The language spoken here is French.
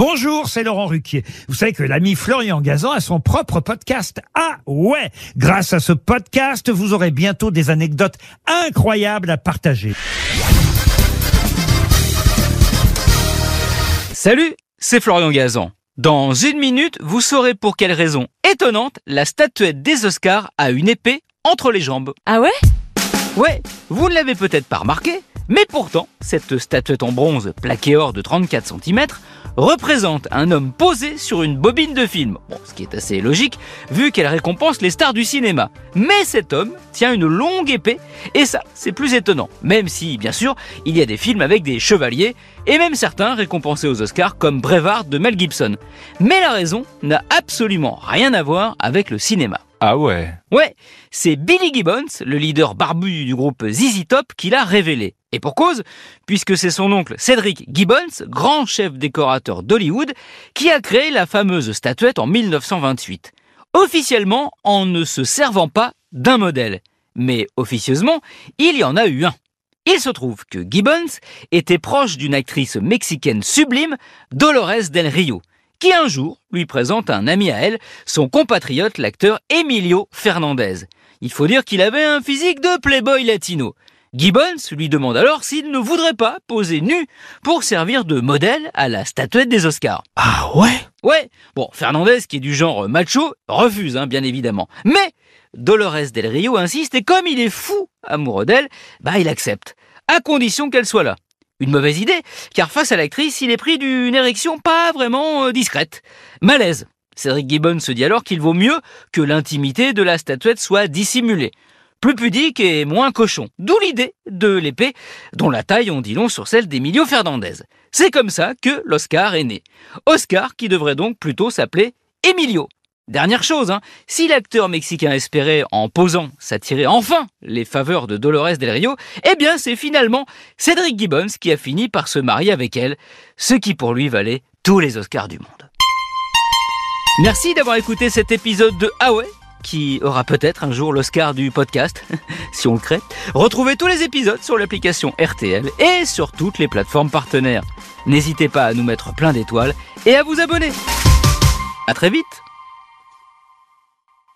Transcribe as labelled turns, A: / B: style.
A: Bonjour, c'est Laurent Ruquier. Vous savez que l'ami Florian Gazan a son propre podcast. Ah ouais Grâce à ce podcast, vous aurez bientôt des anecdotes incroyables à partager.
B: Salut, c'est Florian Gazan. Dans une minute, vous saurez pour quelle raison étonnante la statuette des Oscars a une épée entre les jambes.
C: Ah ouais?
B: Ouais, vous ne l'avez peut-être pas remarqué, mais pourtant, cette statuette en bronze plaquée or de 34 cm représente un homme posé sur une bobine de film. Bon, ce qui est assez logique, vu qu'elle récompense les stars du cinéma. Mais cet homme tient une longue épée, et ça, c'est plus étonnant. Même si, bien sûr, il y a des films avec des chevaliers, et même certains récompensés aux Oscars comme Brevard de Mel Gibson. Mais la raison n'a absolument rien à voir avec le cinéma.
D: Ah ouais
B: Ouais, c'est Billy Gibbons, le leader barbu du groupe ZZ Top, qui l'a révélé. Et pour cause, puisque c'est son oncle Cédric Gibbons, grand chef décorateur d'Hollywood, qui a créé la fameuse statuette en 1928. Officiellement en ne se servant pas d'un modèle. Mais officieusement, il y en a eu un. Il se trouve que Gibbons était proche d'une actrice mexicaine sublime, Dolores Del Rio, qui un jour lui présente un ami à elle, son compatriote l'acteur Emilio Fernandez. Il faut dire qu'il avait un physique de playboy latino. Gibbons lui demande alors s'il ne voudrait pas poser nu pour servir de modèle à la statuette des Oscars.
A: Ah ouais?
B: Ouais, bon, Fernandez, qui est du genre macho, refuse, hein, bien évidemment. Mais Dolores Del Rio insiste et comme il est fou amoureux d'elle, bah il accepte, à condition qu'elle soit là. Une mauvaise idée, car face à l'actrice, il est pris d'une érection pas vraiment euh, discrète. Malaise. Cédric Gibbon se dit alors qu'il vaut mieux que l'intimité de la statuette soit dissimulée. Plus pudique et moins cochon. D'où l'idée de l'épée, dont la taille on dit long sur celle d'Emilio Fernandez. C'est comme ça que l'Oscar est né. Oscar qui devrait donc plutôt s'appeler Emilio. Dernière chose, hein, si l'acteur mexicain espérait, en posant, s'attirer enfin les faveurs de Dolores Del Rio, eh bien c'est finalement Cédric Gibbons qui a fini par se marier avec elle, ce qui pour lui valait tous les Oscars du monde. Merci d'avoir écouté cet épisode de Ah qui aura peut-être un jour l'Oscar du podcast, si on le crée. Retrouvez tous les épisodes sur l'application RTL et sur toutes les plateformes partenaires. N'hésitez pas à nous mettre plein d'étoiles et à vous abonner. À très vite